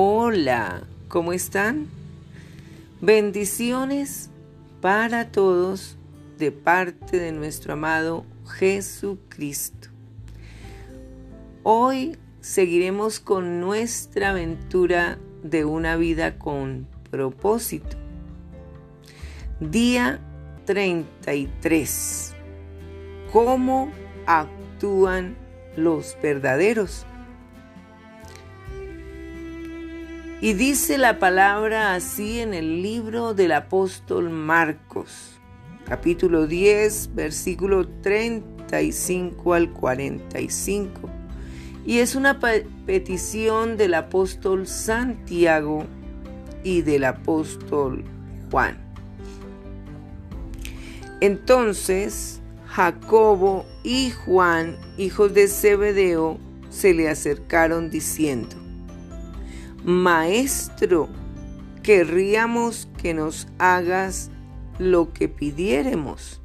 Hola, ¿cómo están? Bendiciones para todos de parte de nuestro amado Jesucristo. Hoy seguiremos con nuestra aventura de una vida con propósito. Día 33. ¿Cómo actúan los verdaderos? Y dice la palabra así en el libro del apóstol Marcos, capítulo 10, versículo 35 al 45. Y es una petición del apóstol Santiago y del apóstol Juan. Entonces Jacobo y Juan, hijos de Zebedeo, se le acercaron diciendo, Maestro, querríamos que nos hagas lo que pidiéremos.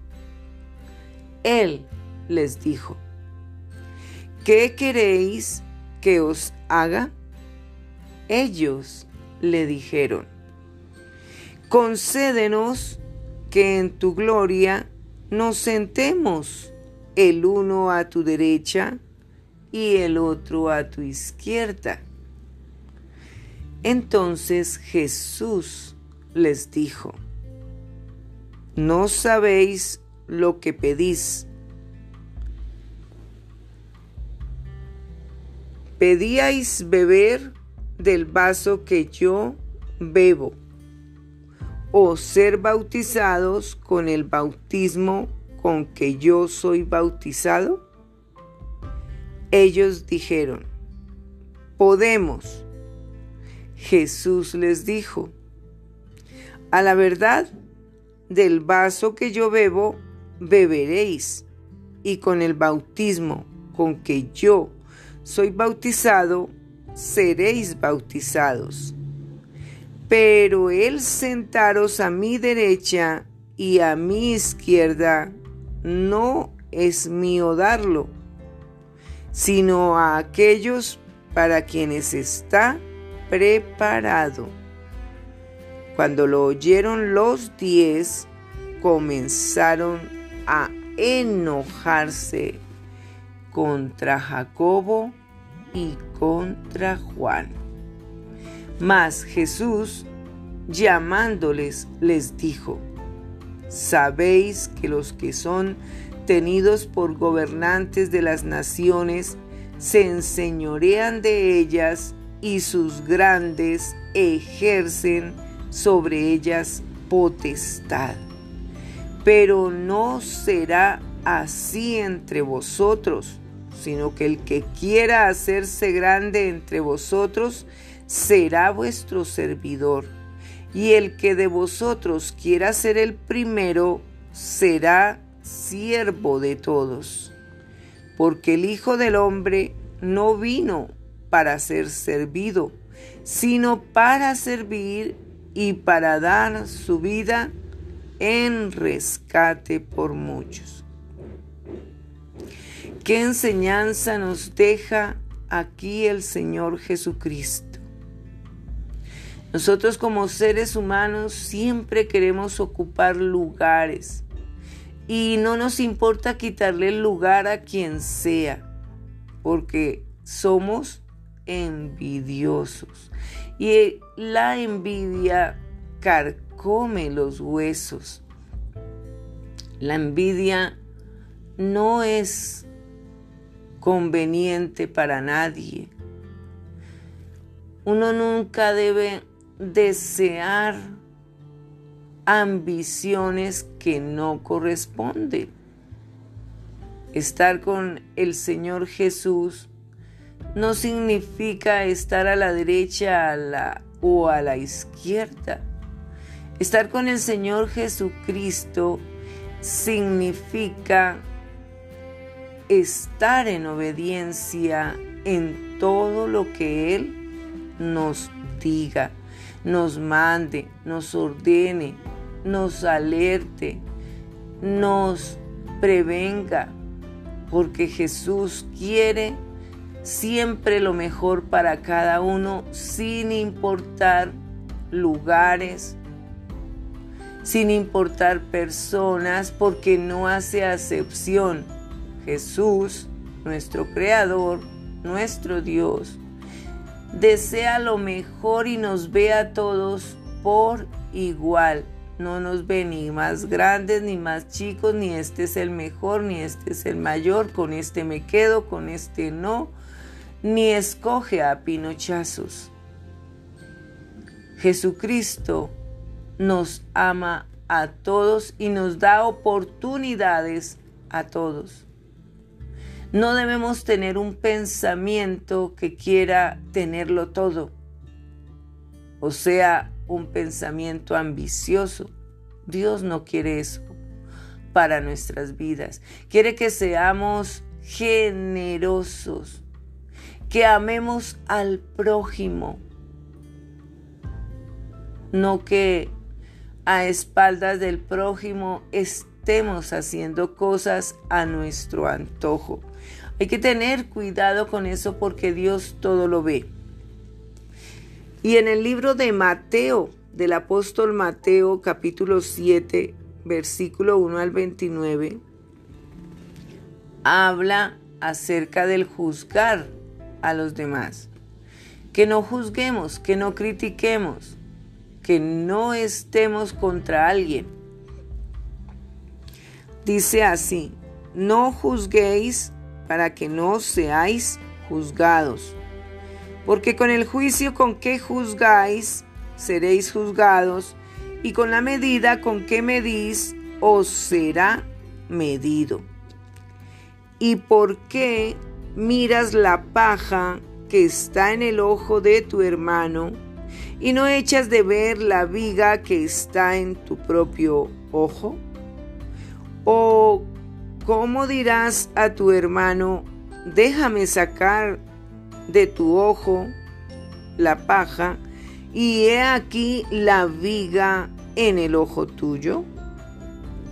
Él les dijo, ¿qué queréis que os haga? Ellos le dijeron, concédenos que en tu gloria nos sentemos el uno a tu derecha y el otro a tu izquierda. Entonces Jesús les dijo, no sabéis lo que pedís. Pedíais beber del vaso que yo bebo, o ser bautizados con el bautismo con que yo soy bautizado. Ellos dijeron, podemos. Jesús les dijo, a la verdad, del vaso que yo bebo, beberéis, y con el bautismo con que yo soy bautizado, seréis bautizados. Pero el sentaros a mi derecha y a mi izquierda no es mío darlo, sino a aquellos para quienes está preparado. Cuando lo oyeron los diez, comenzaron a enojarse contra Jacobo y contra Juan. Mas Jesús, llamándoles, les dijo, Sabéis que los que son tenidos por gobernantes de las naciones se enseñorean de ellas y sus grandes ejercen sobre ellas potestad. Pero no será así entre vosotros, sino que el que quiera hacerse grande entre vosotros será vuestro servidor, y el que de vosotros quiera ser el primero será siervo de todos. Porque el Hijo del Hombre no vino para ser servido, sino para servir y para dar su vida en rescate por muchos. ¿Qué enseñanza nos deja aquí el Señor Jesucristo? Nosotros como seres humanos siempre queremos ocupar lugares y no nos importa quitarle el lugar a quien sea, porque somos envidiosos. Y la envidia carcome los huesos. La envidia no es conveniente para nadie. Uno nunca debe desear ambiciones que no corresponden. Estar con el Señor Jesús no significa estar a la derecha o a la izquierda. Estar con el Señor Jesucristo significa estar en obediencia en todo lo que Él nos diga, nos mande, nos ordene, nos alerte, nos prevenga, porque Jesús quiere siempre lo mejor para cada uno sin importar lugares, sin importar personas, porque no hace acepción. Jesús, nuestro Creador, nuestro Dios, desea lo mejor y nos ve a todos por igual. No nos ve ni más grandes ni más chicos, ni este es el mejor, ni este es el mayor, con este me quedo, con este no, ni escoge a pinochazos. Jesucristo nos ama a todos y nos da oportunidades a todos. No debemos tener un pensamiento que quiera tenerlo todo, o sea, un pensamiento ambicioso. Dios no quiere eso para nuestras vidas. Quiere que seamos generosos, que amemos al prójimo, no que a espaldas del prójimo estemos haciendo cosas a nuestro antojo. Hay que tener cuidado con eso porque Dios todo lo ve. Y en el libro de Mateo, del apóstol Mateo capítulo 7, versículo 1 al 29, habla acerca del juzgar a los demás. Que no juzguemos, que no critiquemos, que no estemos contra alguien. Dice así, no juzguéis para que no seáis juzgados porque con el juicio con que juzgáis, seréis juzgados, y con la medida con que medís, os será medido. ¿Y por qué miras la paja que está en el ojo de tu hermano y no echas de ver la viga que está en tu propio ojo? ¿O cómo dirás a tu hermano, déjame sacar de tu ojo la paja, y he aquí la viga en el ojo tuyo?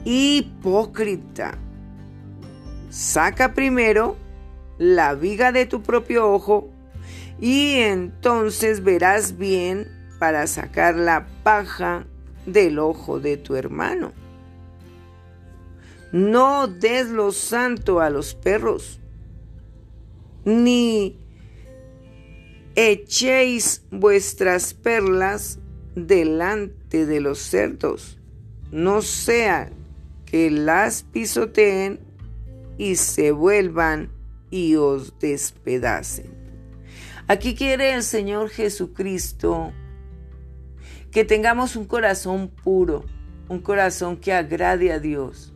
Hipócrita, saca primero la viga de tu propio ojo, y entonces verás bien para sacar la paja del ojo de tu hermano. No des lo santo a los perros, ni echéis vuestras perlas delante de los cerdos, no sea que las pisoteen y se vuelvan y os despedacen. Aquí quiere el Señor Jesucristo que tengamos un corazón puro, un corazón que agrade a Dios,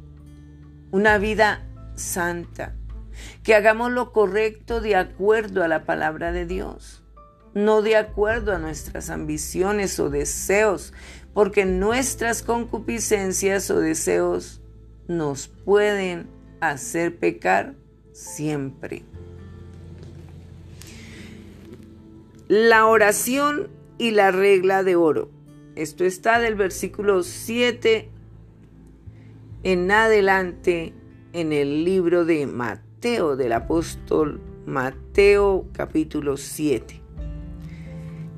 una vida santa, que hagamos lo correcto de acuerdo a la palabra de Dios no de acuerdo a nuestras ambiciones o deseos, porque nuestras concupiscencias o deseos nos pueden hacer pecar siempre. La oración y la regla de oro. Esto está del versículo 7 en adelante en el libro de Mateo, del apóstol Mateo capítulo 7.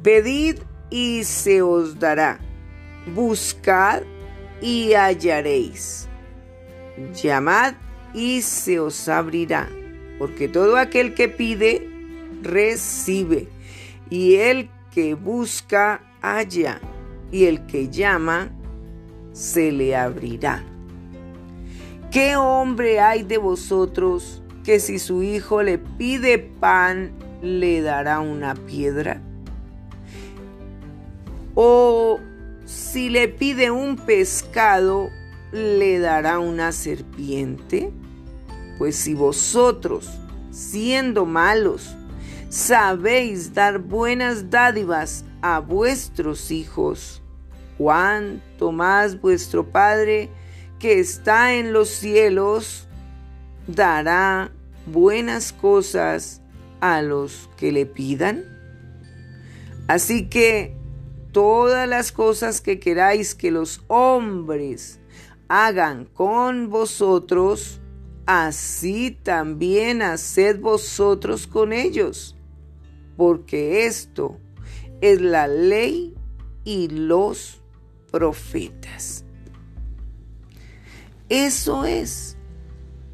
Pedid y se os dará. Buscad y hallaréis. Llamad y se os abrirá. Porque todo aquel que pide, recibe. Y el que busca, halla. Y el que llama, se le abrirá. ¿Qué hombre hay de vosotros que si su hijo le pide pan, le dará una piedra? O si le pide un pescado, le dará una serpiente. Pues si vosotros, siendo malos, sabéis dar buenas dádivas a vuestros hijos, cuánto más vuestro Padre que está en los cielos dará buenas cosas a los que le pidan. Así que todas las cosas que queráis que los hombres hagan con vosotros, así también haced vosotros con ellos, porque esto es la ley y los profetas. Eso es.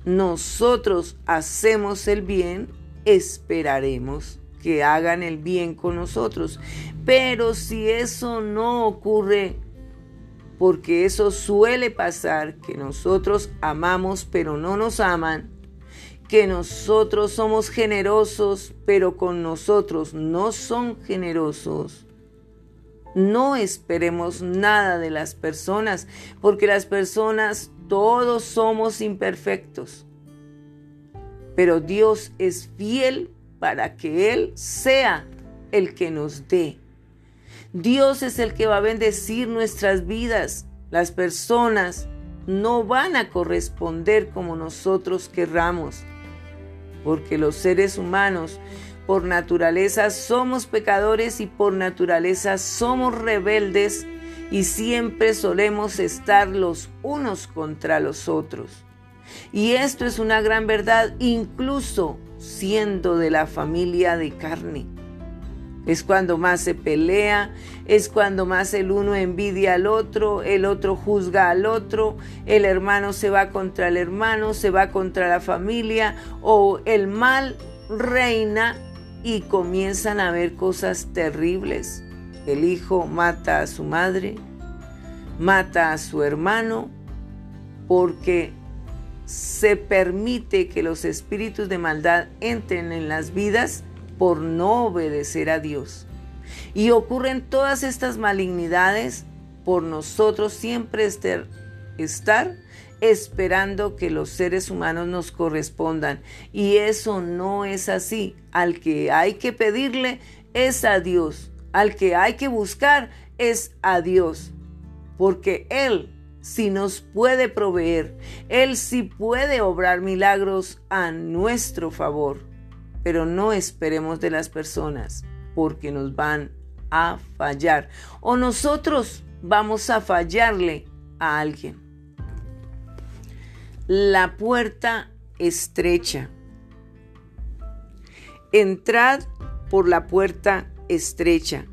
Nosotros hacemos el bien, esperaremos que hagan el bien con nosotros. Pero si eso no ocurre, porque eso suele pasar, que nosotros amamos pero no nos aman, que nosotros somos generosos pero con nosotros no son generosos. No esperemos nada de las personas, porque las personas todos somos imperfectos. Pero Dios es fiel para que Él sea el que nos dé. Dios es el que va a bendecir nuestras vidas. Las personas no van a corresponder como nosotros querramos, porque los seres humanos por naturaleza somos pecadores y por naturaleza somos rebeldes y siempre solemos estar los unos contra los otros. Y esto es una gran verdad incluso siendo de la familia de carne. Es cuando más se pelea, es cuando más el uno envidia al otro, el otro juzga al otro, el hermano se va contra el hermano, se va contra la familia o el mal reina y comienzan a ver cosas terribles. El hijo mata a su madre, mata a su hermano, porque se permite que los espíritus de maldad entren en las vidas por no obedecer a Dios. Y ocurren todas estas malignidades por nosotros siempre estar, estar esperando que los seres humanos nos correspondan. Y eso no es así. Al que hay que pedirle es a Dios. Al que hay que buscar es a Dios. Porque Él sí nos puede proveer. Él sí puede obrar milagros a nuestro favor. Pero no esperemos de las personas porque nos van a fallar. O nosotros vamos a fallarle a alguien. La puerta estrecha. Entrad por la puerta estrecha,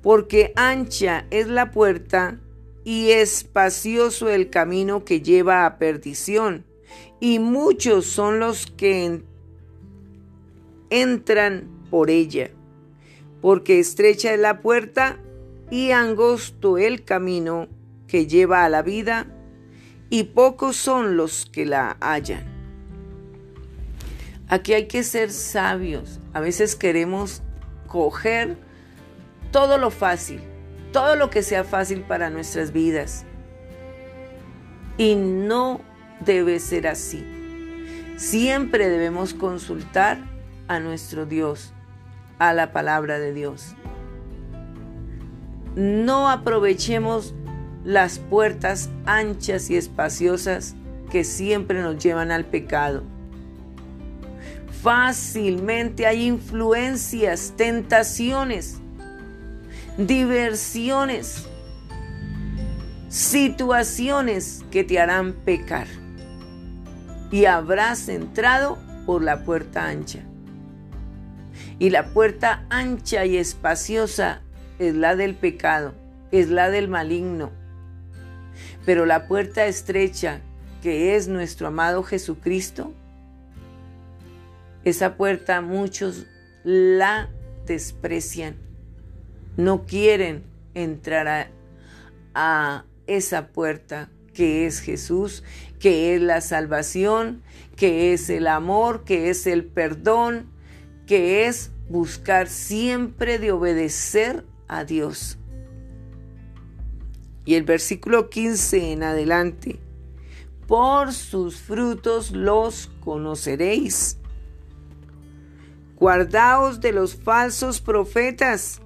porque ancha es la puerta y espacioso el camino que lleva a perdición, y muchos son los que entran por ella, porque estrecha es la puerta y angosto el camino que lleva a la vida, y pocos son los que la hallan. Aquí hay que ser sabios. A veces queremos coger todo lo fácil, todo lo que sea fácil para nuestras vidas. Y no debe ser así. Siempre debemos consultar a nuestro Dios, a la palabra de Dios. No aprovechemos las puertas anchas y espaciosas que siempre nos llevan al pecado. Fácilmente hay influencias, tentaciones, diversiones, situaciones que te harán pecar. Y habrás entrado por la puerta ancha. Y la puerta ancha y espaciosa es la del pecado, es la del maligno, pero la puerta estrecha, que es nuestro amado Jesucristo, esa puerta muchos la desprecian. No quieren entrar a, a esa puerta que es Jesús, que es la salvación, que es el amor, que es el perdón, que es buscar siempre de obedecer a Dios. Y el versículo 15 en adelante, por sus frutos los conoceréis. Guardaos de los falsos profetas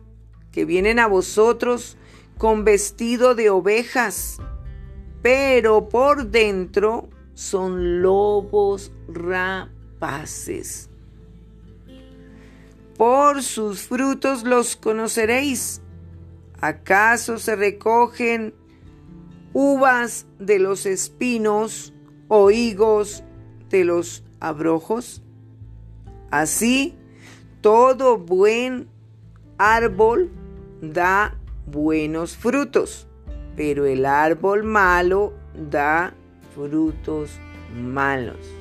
que vienen a vosotros con vestido de ovejas, pero por dentro son lobos rapaces. Por sus frutos los conoceréis. ¿Acaso se recogen uvas de los espinos o higos de los abrojos? Así, todo buen árbol da buenos frutos, pero el árbol malo da frutos malos.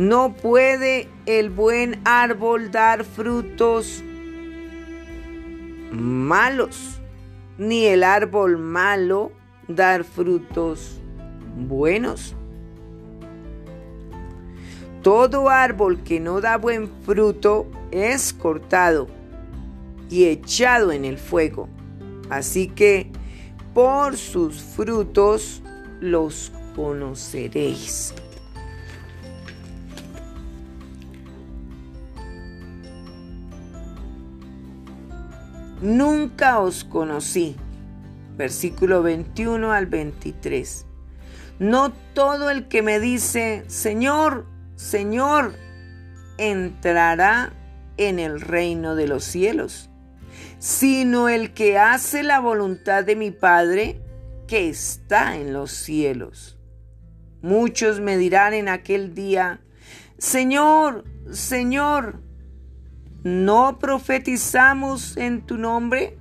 No puede el buen árbol dar frutos malos, ni el árbol malo dar frutos buenos. Todo árbol que no da buen fruto es cortado y echado en el fuego. Así que por sus frutos los conoceréis. Nunca os conocí. Versículo 21 al 23. No todo el que me dice, Señor, Señor, entrará en el reino de los cielos, sino el que hace la voluntad de mi Padre que está en los cielos. Muchos me dirán en aquel día, Señor, Señor, ¿no profetizamos en tu nombre?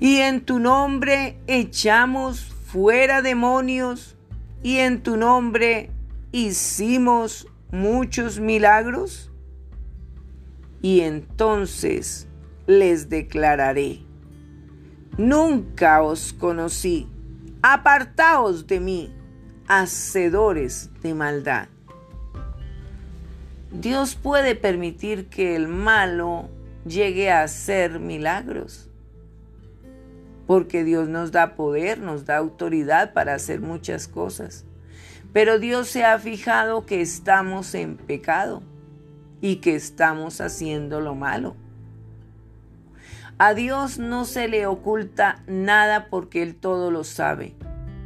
Y en tu nombre echamos fuera demonios y en tu nombre hicimos muchos milagros? Y entonces les declararé, nunca os conocí, apartaos de mí, hacedores de maldad. Dios puede permitir que el malo llegue a hacer milagros, porque Dios nos da poder, nos da autoridad para hacer muchas cosas. Pero Dios se ha fijado que estamos en pecado y que estamos haciendo lo malo. A Dios no se le oculta nada porque Él todo lo sabe.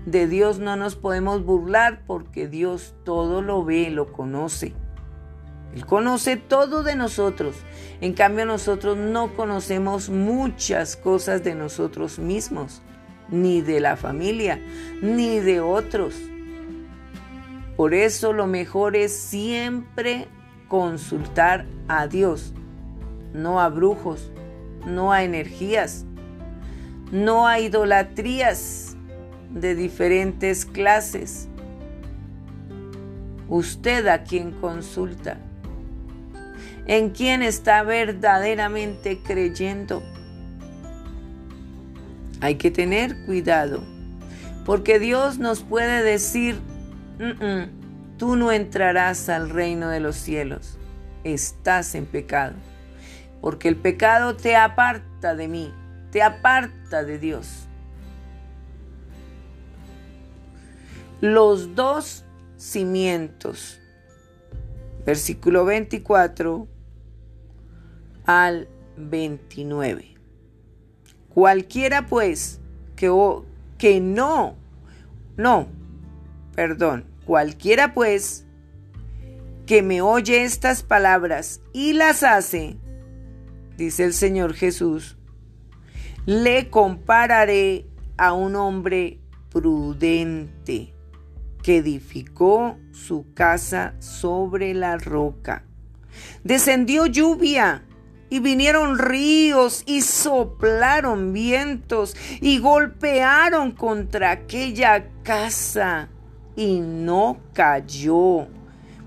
De Dios no nos podemos burlar porque Dios todo lo ve, lo conoce. Él conoce todo de nosotros. En cambio nosotros no conocemos muchas cosas de nosotros mismos, ni de la familia, ni de otros. Por eso lo mejor es siempre consultar a Dios, no a brujos, no a energías, no a idolatrías de diferentes clases. Usted a quien consulta, en quién está verdaderamente creyendo. Hay que tener cuidado, porque Dios nos puede decir, tú no entrarás al reino de los cielos. Estás en pecado. Porque el pecado te aparta de mí, te aparta de Dios. Los dos cimientos. Versículo 24 al 29. Cualquiera pues que, que no, no, perdón, cualquiera pues que me oye estas palabras y las hace, dice el Señor Jesús, le compararé a un hombre prudente que edificó su casa sobre la roca. Descendió lluvia y vinieron ríos y soplaron vientos y golpearon contra aquella casa y no cayó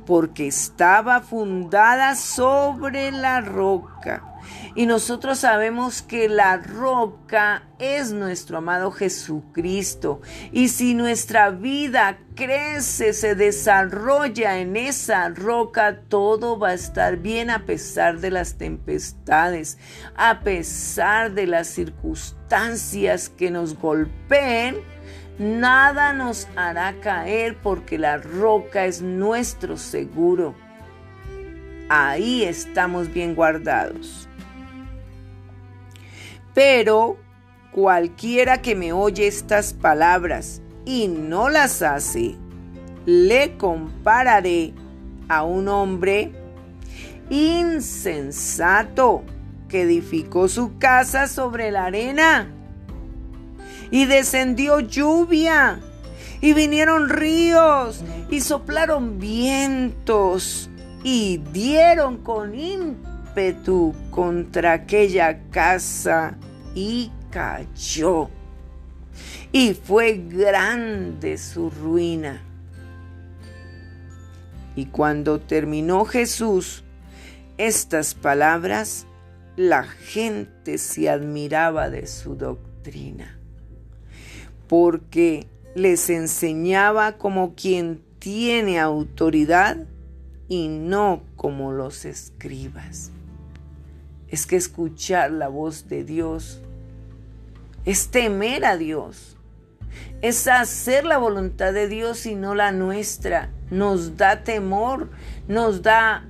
porque estaba fundada sobre la roca. Y nosotros sabemos que la roca es nuestro amado Jesucristo. Y si nuestra vida crece, se desarrolla en esa roca, todo va a estar bien a pesar de las tempestades, a pesar de las circunstancias que nos golpeen. Nada nos hará caer porque la roca es nuestro seguro. Ahí estamos bien guardados. Pero cualquiera que me oye estas palabras y no las hace, le compararé a un hombre insensato que edificó su casa sobre la arena. Y descendió lluvia y vinieron ríos y soplaron vientos y dieron con ímpetu contra aquella casa y cayó. Y fue grande su ruina. Y cuando terminó Jesús estas palabras, la gente se admiraba de su doctrina, porque les enseñaba como quien tiene autoridad y no como los escribas. Es que escuchar la voz de Dios es temer a Dios, es hacer la voluntad de Dios y no la nuestra. Nos da temor, nos da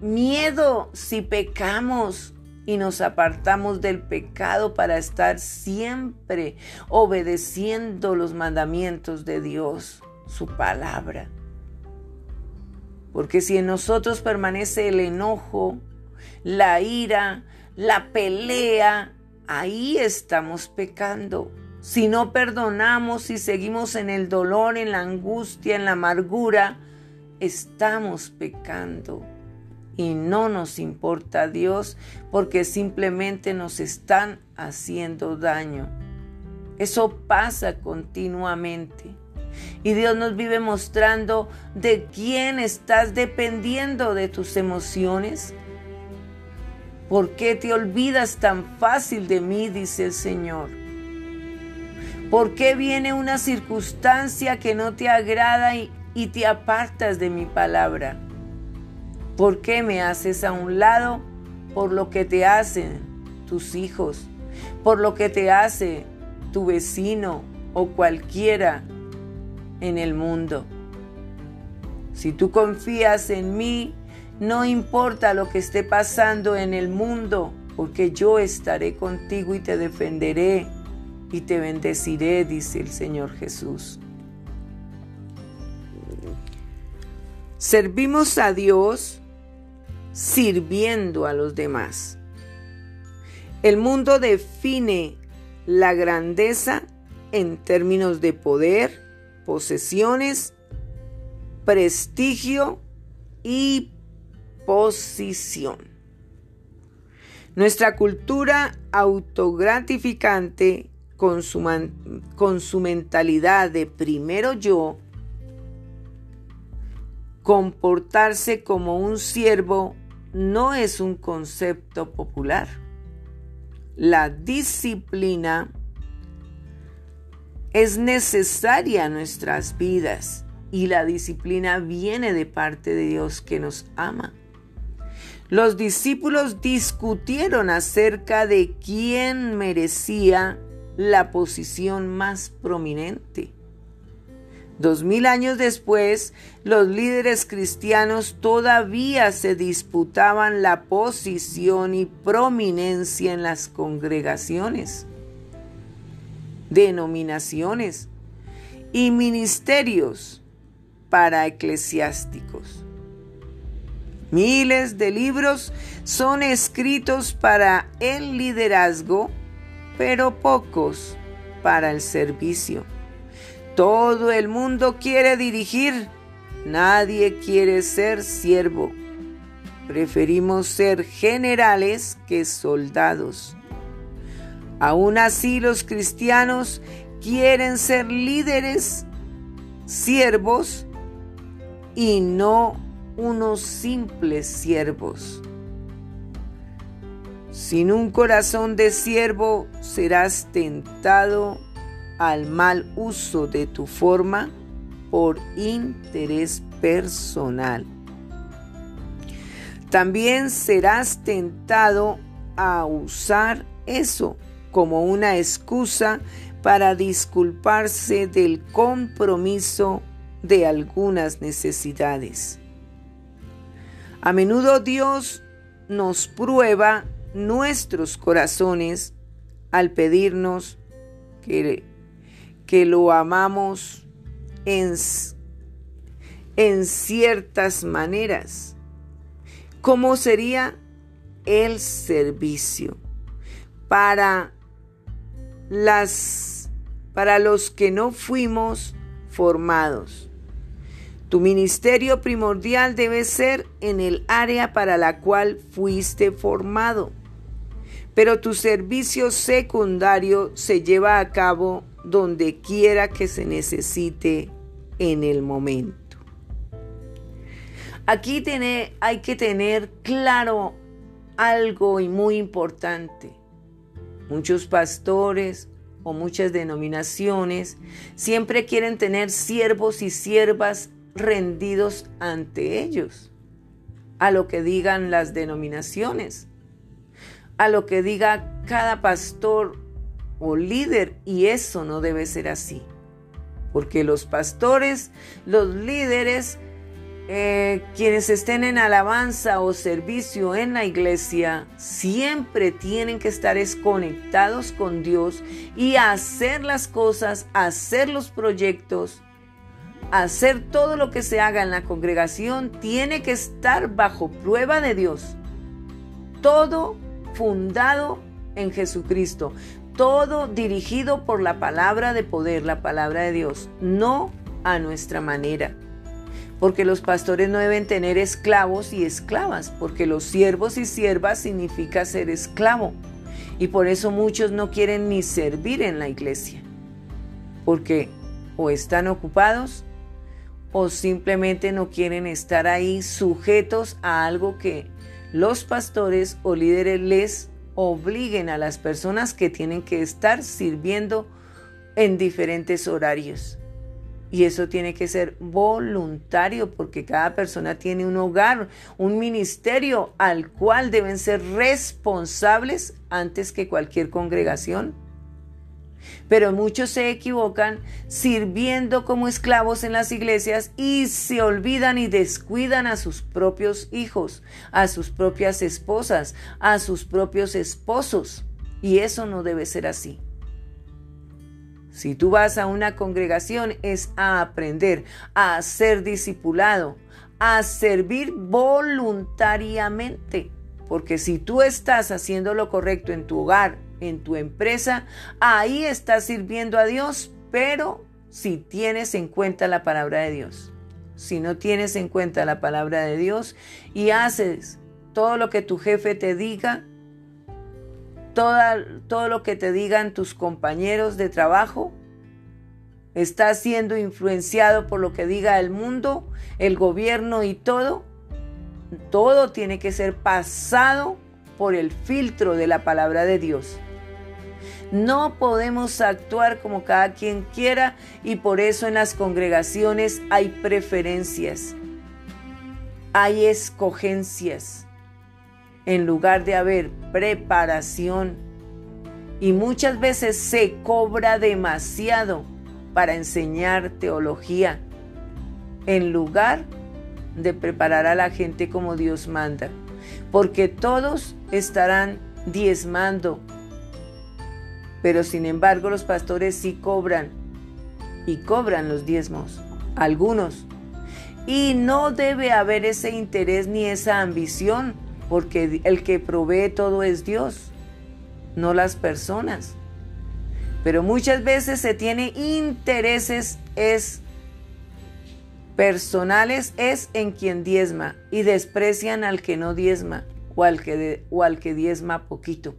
miedo si pecamos y nos apartamos del pecado para estar siempre obedeciendo los mandamientos de Dios, su palabra. Porque si en nosotros permanece el enojo, la ira, la pelea, ahí estamos pecando. Si no perdonamos, si seguimos en el dolor, en la angustia, en la amargura, estamos pecando y no nos importa a Dios porque simplemente nos están haciendo daño. Eso pasa continuamente. Y Dios nos vive mostrando de quién estás dependiendo de tus emociones. ¿Por qué te olvidas tan fácil de mí? dice el Señor. ¿Por qué viene una circunstancia que no te agrada y, te apartas de mi palabra? ¿Por qué me haces a un lado por lo que te hacen tus hijos, por lo que te hace tu vecino o cualquiera en el mundo? Si tú confías en mí, no importa lo que esté pasando en el mundo, porque yo estaré contigo y te defenderé y te bendeciré, dice el Señor Jesús. Servimos a Dios sirviendo a los demás. El mundo define la grandeza en términos de poder, posesiones, prestigio y posición. Nuestra cultura autogratificante con su, con su mentalidad de primero yo, comportarse como un siervo no es un concepto popular. La disciplina es necesaria en nuestras vidas y la disciplina viene de parte de Dios que nos ama. Los discípulos discutieron acerca de quién merecía la posición más prominente. Dos mil años después, los líderes cristianos todavía se disputaban la posición y prominencia en las congregaciones, denominaciones y ministerios para eclesiásticos. Miles de libros son escritos para el liderazgo, pero pocos para el servicio. Todo el mundo quiere dirigir, nadie quiere ser siervo. Preferimos ser generales que soldados. Aún así los cristianos quieren ser líderes, siervos y no unos simples siervos. Sin un corazón de siervo serás tentado al mal uso de tu forma por interés personal. También serás tentado a usar eso como una excusa para disculparse del compromiso de algunas necesidades. A menudo Dios nos prueba nuestros corazones al pedirnos que que lo amamos en, en ciertas maneras. ¿Cómo sería el servicio? Para las para los que no fuimos formados. Tu ministerio primordial debe ser en el área para la cual fuiste formado, pero tu servicio secundario se lleva a cabo donde quiera que se necesite en el momento. Aquí hay que tener claro algo y muy importante. Muchos pastores o muchas denominaciones siempre quieren tener siervos y siervas rendidos ante ellos, a lo que digan las denominaciones, a lo que diga cada pastor o líder, y eso no debe ser así, porque los pastores, los líderes, eh, quienes estén en alabanza o servicio en la iglesia siempre tienen que estar conectados con Dios y hacer las cosas, hacer los proyectos, hacer todo lo que se haga en la congregación, tiene que estar bajo prueba de Dios. Todo fundado en Jesucristo, todo dirigido por la palabra de poder, la palabra de Dios, no a nuestra manera porque los pastores no deben tener esclavos y esclavas, porque los siervos y siervas significa ser esclavo. Y por eso muchos no quieren ni servir en la iglesia, porque o están ocupados o simplemente no quieren estar ahí sujetos a algo que los pastores o líderes les obliguen a las personas que tienen que estar sirviendo en diferentes horarios. Y eso tiene que ser voluntario porque cada persona tiene un hogar, un ministerio al cual deben ser responsables antes que cualquier congregación. Pero muchos se equivocan sirviendo como esclavos en las iglesias y se olvidan y descuidan a sus propios hijos, a sus propias esposas, a sus propios esposos. Y eso no debe ser así. Si tú vas a una congregación es a aprender, a ser discipulado, a servir voluntariamente. Porque si tú estás haciendo lo correcto en tu hogar, en tu empresa, ahí estás sirviendo a Dios, pero si tienes en cuenta la palabra de Dios. Si no tienes en cuenta la palabra de Dios y haces todo lo que tu jefe te diga, todo lo que te digan tus compañeros de trabajo, estás siendo influenciado por lo que diga el mundo, el gobierno y todo, todo tiene que ser pasado por el filtro de la palabra de Dios. No podemos actuar como cada quien quiera y por eso en las congregaciones hay preferencias, hay escogencias en lugar de haber preparación. Y muchas veces se cobra demasiado para enseñar teología, en lugar de preparar a la gente como Dios manda. Porque todos estarán diezmando, pero sin embargo los pastores sí cobran y cobran los diezmos, algunos. Y no debe haber ese interés ni esa ambición porque el que provee todo es Dios, no las personas. Pero muchas veces se tiene intereses es personales es en quien diezma y desprecian al que no diezma o al que, o al que diezma poquito.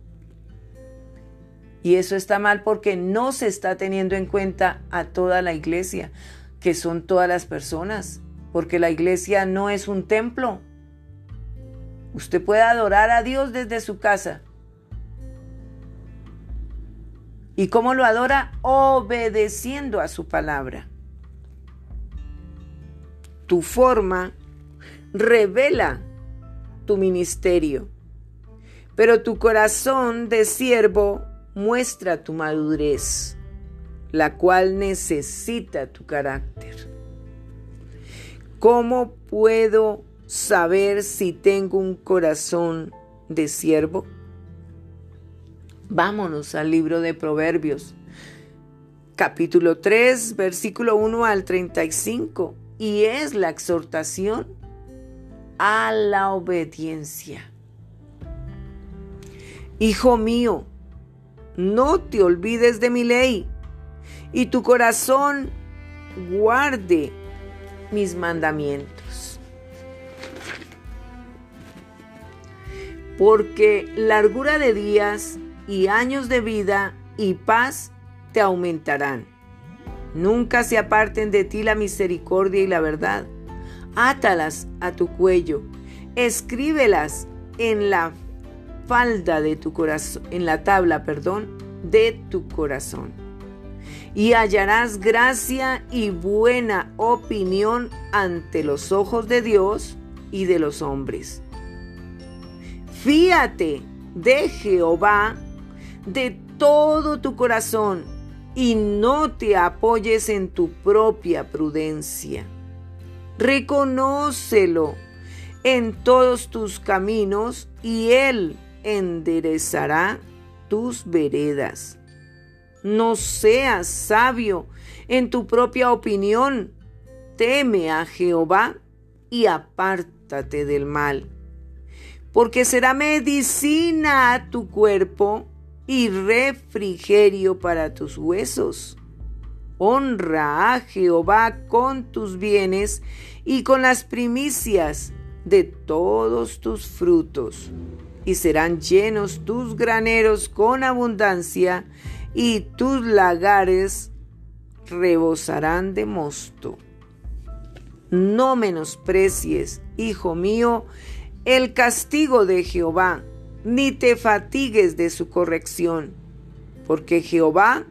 Y eso está mal porque no se está teniendo en cuenta a toda la iglesia, que son todas las personas, porque la iglesia no es un templo, Usted puede adorar a Dios desde su casa. ¿Y cómo lo adora? Obedeciendo a su palabra. Tu forma revela tu ministerio, pero tu corazón de siervo muestra tu madurez, la cual necesita tu carácter. ¿Cómo puedo saber si tengo un corazón de siervo? Vámonos al libro de Proverbios, capítulo 3, versículo 1 al 35, y es la exhortación a la obediencia. Hijo mío, no te olvides de mi ley, y tu corazón guarde mis mandamientos. Porque largura de días y años de vida y paz te aumentarán. Nunca se aparten de ti la misericordia y la verdad. Átalas a tu cuello, escríbelas en la falda de tu corazón, en la tabla, perdón, de tu corazón. Y hallarás gracia y buena opinión ante los ojos de Dios y de los hombres. Fíate de Jehová de todo tu corazón y no te apoyes en tu propia prudencia. Reconócelo en todos tus caminos y Él enderezará tus veredas. No seas sabio en tu propia opinión. Teme a Jehová y apártate del mal, porque será medicina a tu cuerpo y refrigerio para tus huesos. Honra a Jehová con tus bienes y con las primicias de todos tus frutos, y serán llenos tus graneros con abundancia, y tus lagares rebosarán de mosto. No menosprecies, hijo mío, el castigo de Jehová ni te fatigues de su corrección, porque Jehová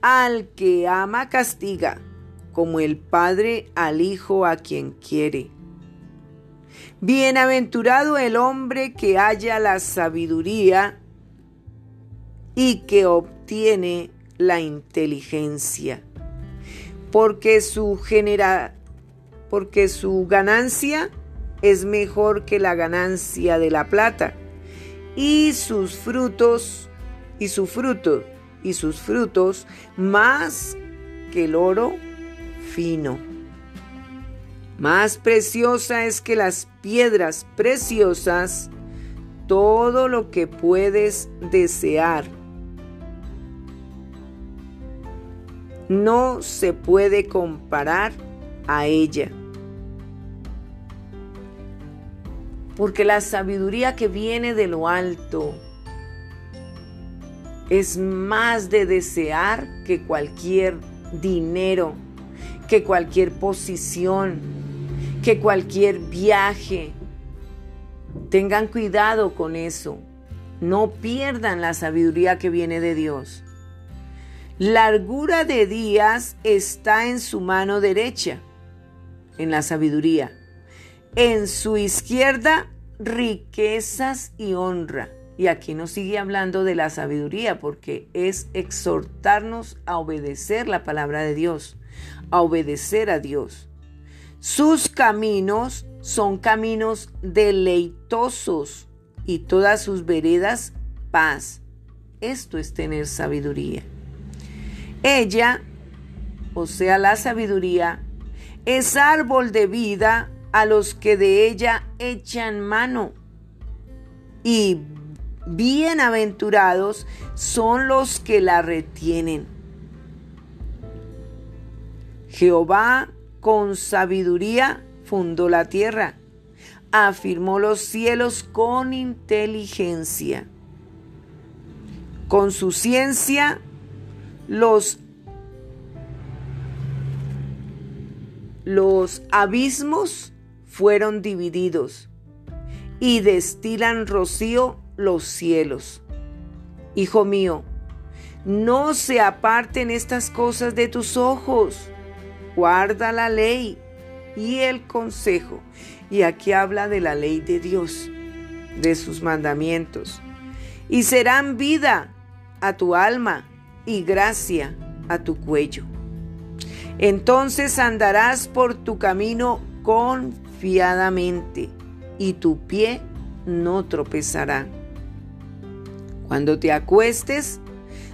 al que ama castiga, como el Padre al Hijo a quien quiere. Bienaventurado el hombre que haya la sabiduría y que obtiene la inteligencia, porque su genera, porque su ganancia es mejor que la ganancia de la plata y sus frutos, y su fruto, y sus frutos más que el oro fino. Más preciosa es que las piedras preciosas, todo lo que puedes desear. No se puede comparar a ella. Porque la sabiduría que viene de lo alto es más de desear que cualquier dinero, que cualquier posición, que cualquier viaje. Tengan cuidado con eso. No pierdan la sabiduría que viene de Dios. Largura de días está en su mano derecha, en la sabiduría en su izquierda riquezas y honra. Y aquí nos sigue hablando de la sabiduría porque es exhortarnos a obedecer la palabra de Dios, a obedecer a Dios. Sus caminos son caminos deleitosos y todas sus veredas paz. Esto es tener sabiduría. Ella, o sea, la sabiduría, es árbol de vida a los que de ella echan mano. Y bienaventurados son los que la retienen. Jehová con sabiduría fundó la tierra, afirmó los cielos con inteligencia. Con su ciencia los los abismos fueron divididos y destilan rocío los cielos. Hijo mío, no se aparten estas cosas de tus ojos. Guarda la ley y el consejo. Y aquí habla de la ley de Dios, de sus mandamientos. Y serán vida a tu alma y gracia a tu cuello. Entonces andarás por tu camino con y tu pie no tropezará. Cuando te acuestes,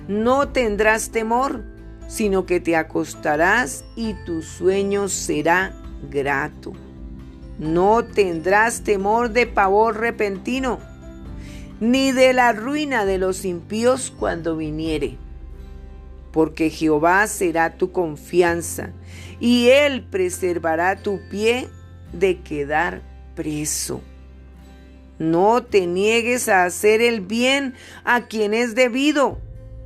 no tendrás temor, sino que te acostarás y tu sueño será grato. No tendrás temor de pavor repentino, ni de la ruina de los impíos cuando viniere. porque Jehová será tu confianza y él preservará tu pie de quedar preso. No te niegues a hacer el bien a quien es debido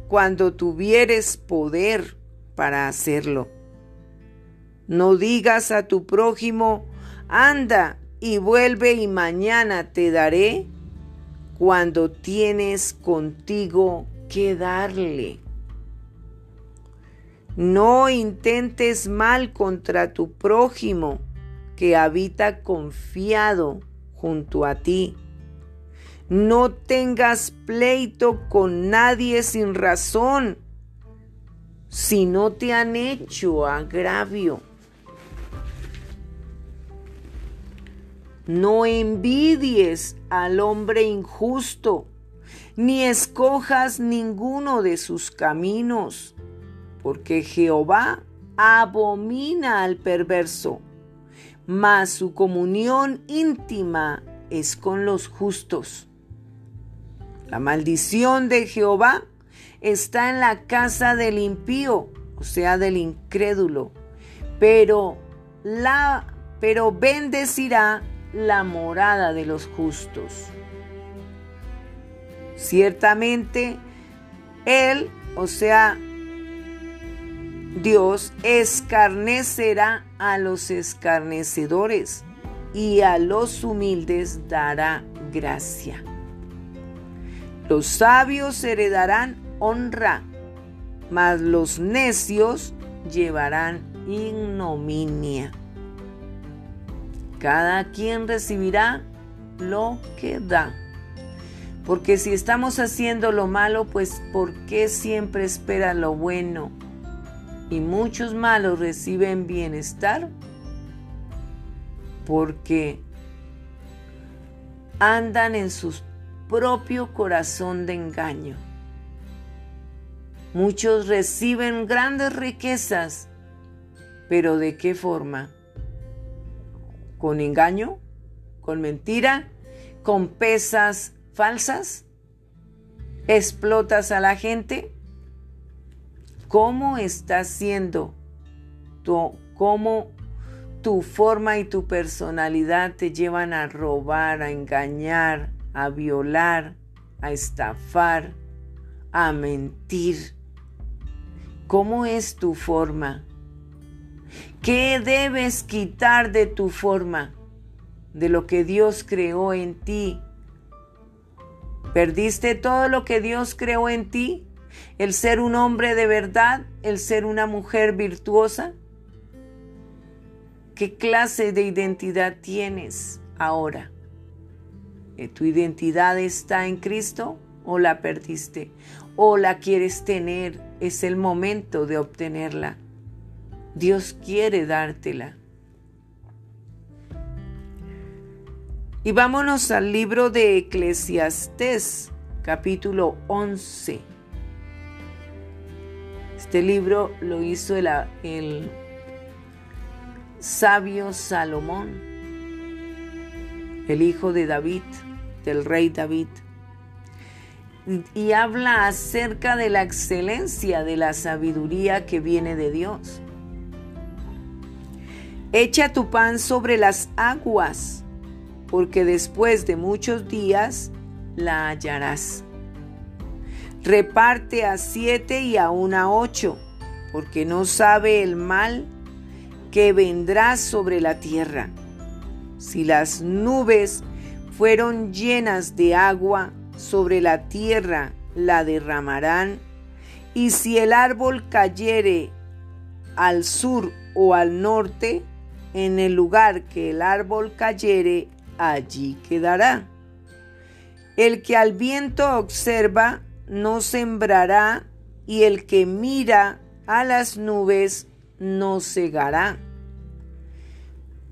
cuando tuvieres poder para hacerlo. No digas a tu prójimo, anda y vuelve y mañana te daré cuando tienes contigo que darle. No intentes mal contra tu prójimo que habita confiado junto a ti. No tengas pleito con nadie sin razón si no te han hecho agravio. No envidies al hombre injusto, ni escojas ninguno de sus caminos, porque Jehová abomina al perverso, mas su comunión íntima es con los justos. La maldición de Jehová está en la casa del impío, o sea, del incrédulo, pero la pero bendecirá la morada de los justos. Ciertamente, Él, o sea, Dios, escarnecerá a los escarnecedores y a los humildes dará gracia. Los sabios heredarán honra, mas los necios llevarán ignominia. Cada quien recibirá lo que da. Porque si estamos haciendo lo malo, pues ¿por qué siempre espera lo bueno? Y muchos malos reciben bienestar porque andan en su propio corazón de engaño. Muchos reciben grandes riquezas, pero ¿de qué forma? con engaño, con mentira, con pesas falsas, explotas a la gente. ¿Cómo estás siendo? Tu, ¿Cómo tu forma y tu personalidad te llevan a robar, a engañar, a violar, a estafar, a mentir? ¿Cómo es tu forma? ¿Qué debes quitar de tu forma, de lo que Dios creó en ti? ¿Perdiste todo lo que Dios creó en ti? ¿El ser un hombre de verdad? ¿El ser una mujer virtuosa? ¿Qué clase de identidad tienes ahora? Eh, ¿Tu identidad está en Cristo o la perdiste? ¿O la quieres tener? Es el momento de obtenerla. Dios quiere dártela. Y vámonos al libro de Eclesiastés, capítulo 11. Este libro lo hizo el, sabio Salomón, el hijo de David, del rey David. Y habla acerca de la excelencia de la sabiduría que viene de Dios. Echa tu pan sobre las aguas, porque después de muchos días la hallarás. Reparte a siete y aún a ocho, porque no sabe el mal que vendrá sobre la tierra. Si las nubes fueron llenas de agua, sobre la tierra la derramarán, y si el árbol cayere al sur o al norte, en el lugar que el árbol cayere, allí quedará. El que al viento observa no sembrará, y el que mira a las nubes no cegará.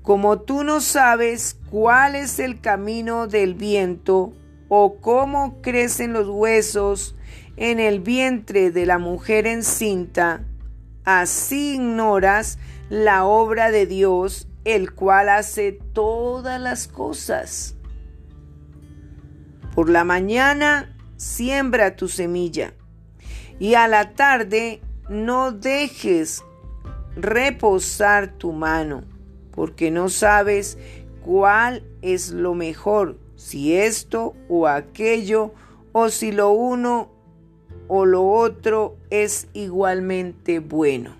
Como tú no sabes cuál es el camino del viento, o cómo crecen los huesos en el vientre de la mujer encinta, así ignoras la obra de Dios, el cual hace todas las cosas. Por la mañana siembra tu semilla y a la tarde no dejes reposar tu mano, porque no sabes cuál es lo mejor, si esto o aquello, o si lo uno o lo otro es igualmente bueno.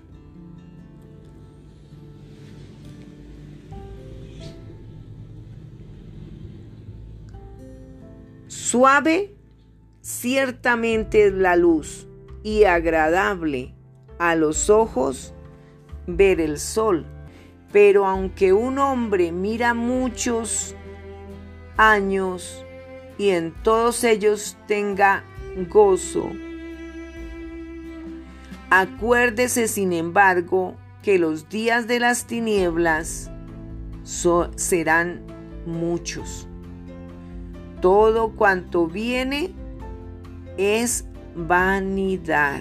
Suave ciertamente es la luz y agradable a los ojos ver el sol. Pero aunque un hombre mira muchos años y en todos ellos tenga gozo, acuérdese sin embargo que los días de las tinieblas serán muchos. Todo cuanto viene es vanidad.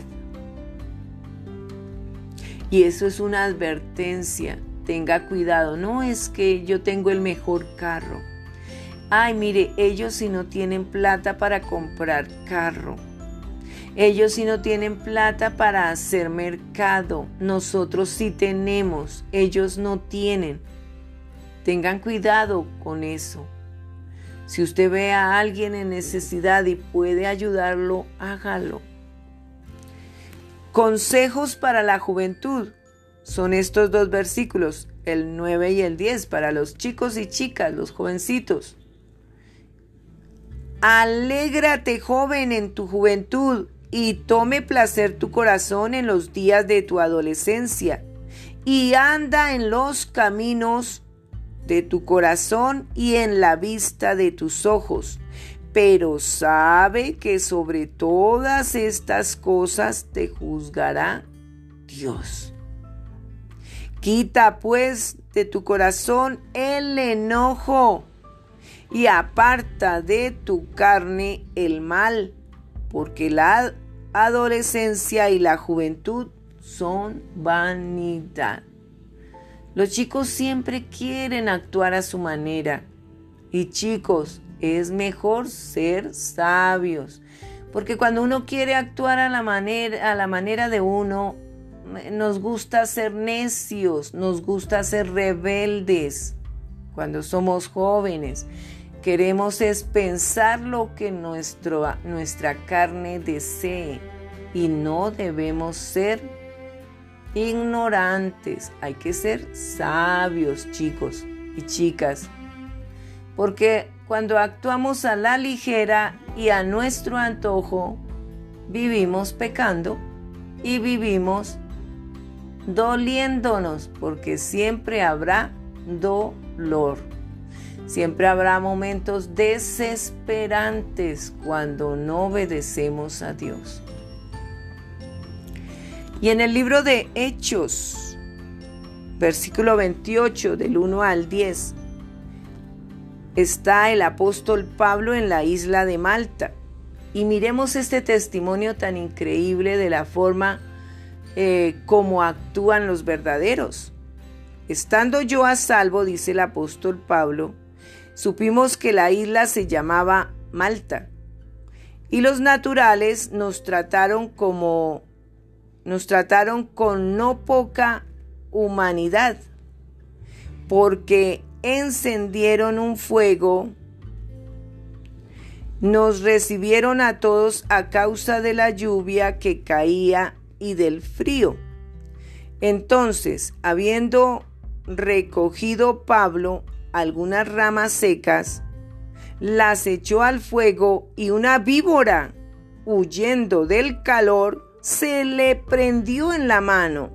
Y eso es una advertencia. Tenga cuidado. No es que yo tengo el mejor carro. Ay, mire, ellos si no tienen plata para comprar carro. Ellos si no tienen plata para hacer mercado. Nosotros sí tenemos. Ellos no tienen. Tengan cuidado con eso. Si usted ve a alguien en necesidad y puede ayudarlo, hágalo. Consejos para la juventud. Son estos dos versículos, el 9 y el 10, para los chicos y chicas, los jovencitos. Alégrate joven en tu juventud y tome placer tu corazón en los días de tu adolescencia y anda en los caminos de tu corazón y en la vista de tus ojos pero sabe que sobre todas estas cosas te juzgará Dios. Quita pues de tu corazón el enojo y aparta de tu carne el mal, porque la adolescencia y la juventud son vanidad. Los chicos siempre quieren actuar a su manera. Y chicos, es mejor ser sabios. Porque cuando uno quiere actuar a la manera, a la manera de uno, nos gusta ser necios, nos gusta ser rebeldes. Cuando somos jóvenes, queremos es pensar lo que nuestro, nuestra carne desee y no debemos ser ignorantes. Hay que ser sabios, chicos y chicas. Porque cuando actuamos a la ligera y a nuestro antojo, vivimos pecando y vivimos doliéndonos, porque siempre habrá dolor. Siempre habrá momentos desesperantes cuando no obedecemos a Dios. Y en el libro de Hechos, versículo 28 del 1 al 10, está el apóstol Pablo en la isla de Malta. Y miremos este testimonio tan increíble de la forma eh, como actúan los verdaderos. Estando yo a salvo, dice el apóstol Pablo, supimos que la isla se llamaba Malta. Y los naturales nos trataron como nos trataron con no poca humanidad, porque encendieron un fuego, nos recibieron a todos a causa de la lluvia que caía y del frío. Entonces, habiendo recogido Pablo algunas ramas secas, las echó al fuego y una víbora, huyendo del calor, se le prendió en la mano.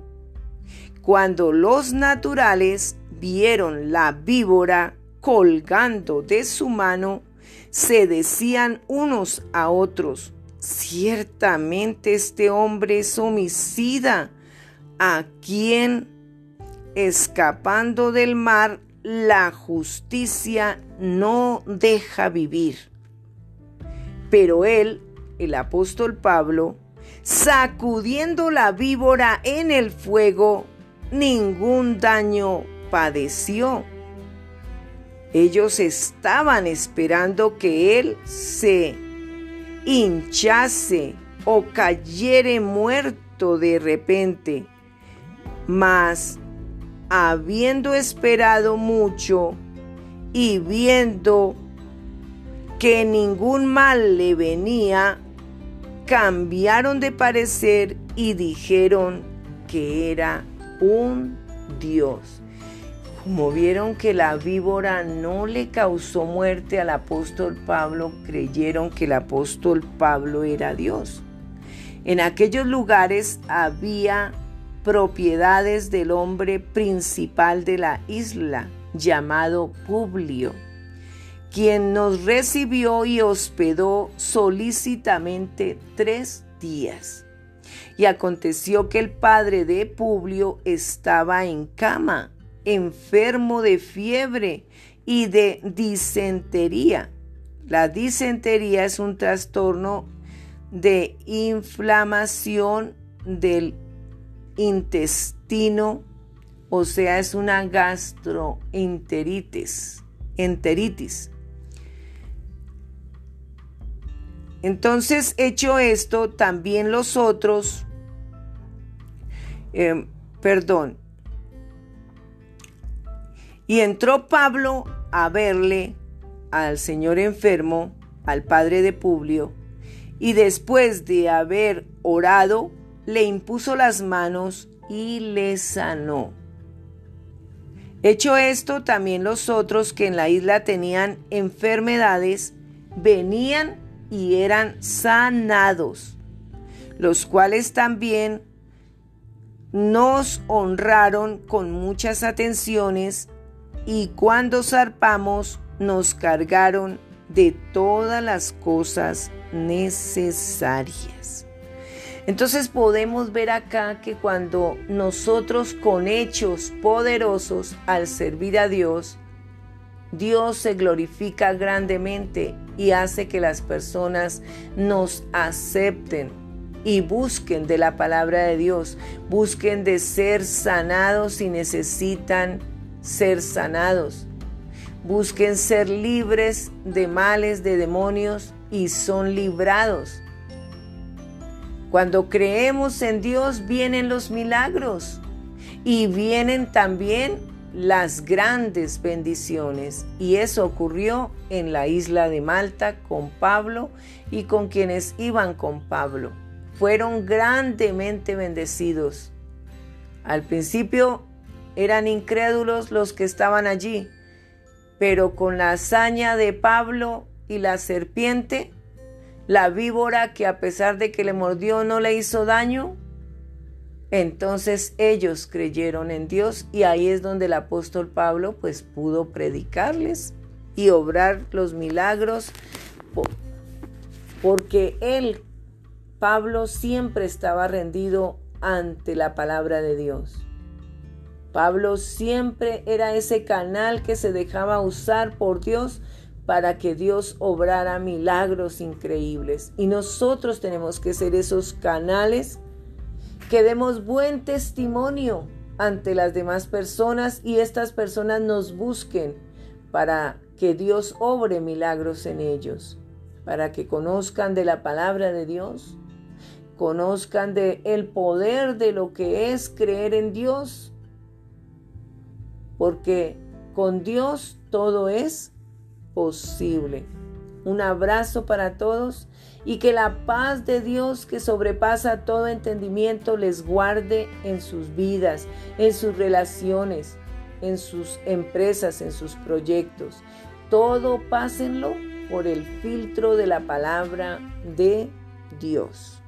Cuando los naturales vieron la víbora colgando de su mano, se decían unos a otros, ciertamente este hombre es homicida, a quien, escapando del mar, la justicia no deja vivir. Pero él, el apóstol Pablo, sacudiendo la víbora en el fuego, ningún daño padeció. Ellos estaban esperando que él se hinchase o cayere muerto de repente, mas habiendo esperado mucho y viendo que ningún mal le venía, cambiaron de parecer y dijeron que era un Dios. Como vieron que la víbora no le causó muerte al apóstol Pablo, creyeron que el apóstol Pablo era Dios. En aquellos lugares había propiedades del hombre principal de la isla, llamado Publio, quien nos recibió y hospedó solícitamente tres días. Y aconteció que el padre de Publio estaba en cama enfermo de fiebre y de disentería. La disentería es un trastorno de inflamación del intestino, o sea, es una gastroenteritis. Enteritis. Entonces, hecho esto, también los otros, eh, perdón, y entró Pablo a verle al señor enfermo, al padre de Publio, y después de haber orado, le impuso las manos y le sanó. Hecho esto, también los otros que en la isla tenían enfermedades venían y eran sanados, los cuales también nos honraron con muchas atenciones y cuando zarpamos nos cargaron de todas las cosas necesarias. Entonces podemos ver acá que cuando nosotros con hechos poderosos al servir a Dios, Dios se glorifica grandemente y hace que las personas nos acepten y busquen de la palabra de Dios, busquen de ser sanados si necesitan ser sanados. Busquen ser libres de males, de demonios y son librados. Cuando creemos en Dios vienen los milagros y vienen también las grandes bendiciones. Y eso ocurrió en la isla de Malta con Pablo y con quienes iban con Pablo. Fueron grandemente bendecidos. Al principio eran incrédulos los que estaban allí, pero con la hazaña de Pablo y la serpiente, la víbora que a pesar de que le mordió no le hizo daño, entonces ellos creyeron en Dios y ahí es donde el apóstol Pablo pues pudo predicarles y obrar los milagros porque él, Pablo, siempre estaba rendido ante la palabra de Dios. Pablo siempre era ese canal que se dejaba usar por Dios para que Dios obrara milagros increíbles. Y nosotros tenemos que ser esos canales que demos buen testimonio ante las demás personas y estas personas nos busquen para que Dios obre milagros en ellos, para que conozcan de la palabra de Dios, conozcan de el poder de lo que es creer en Dios porque con Dios todo es posible. Un abrazo para todos y que la paz de Dios que sobrepasa todo entendimiento les guarde en sus vidas, en sus relaciones, en sus empresas, en sus proyectos. Todo pásenlo por el filtro de la palabra de Dios.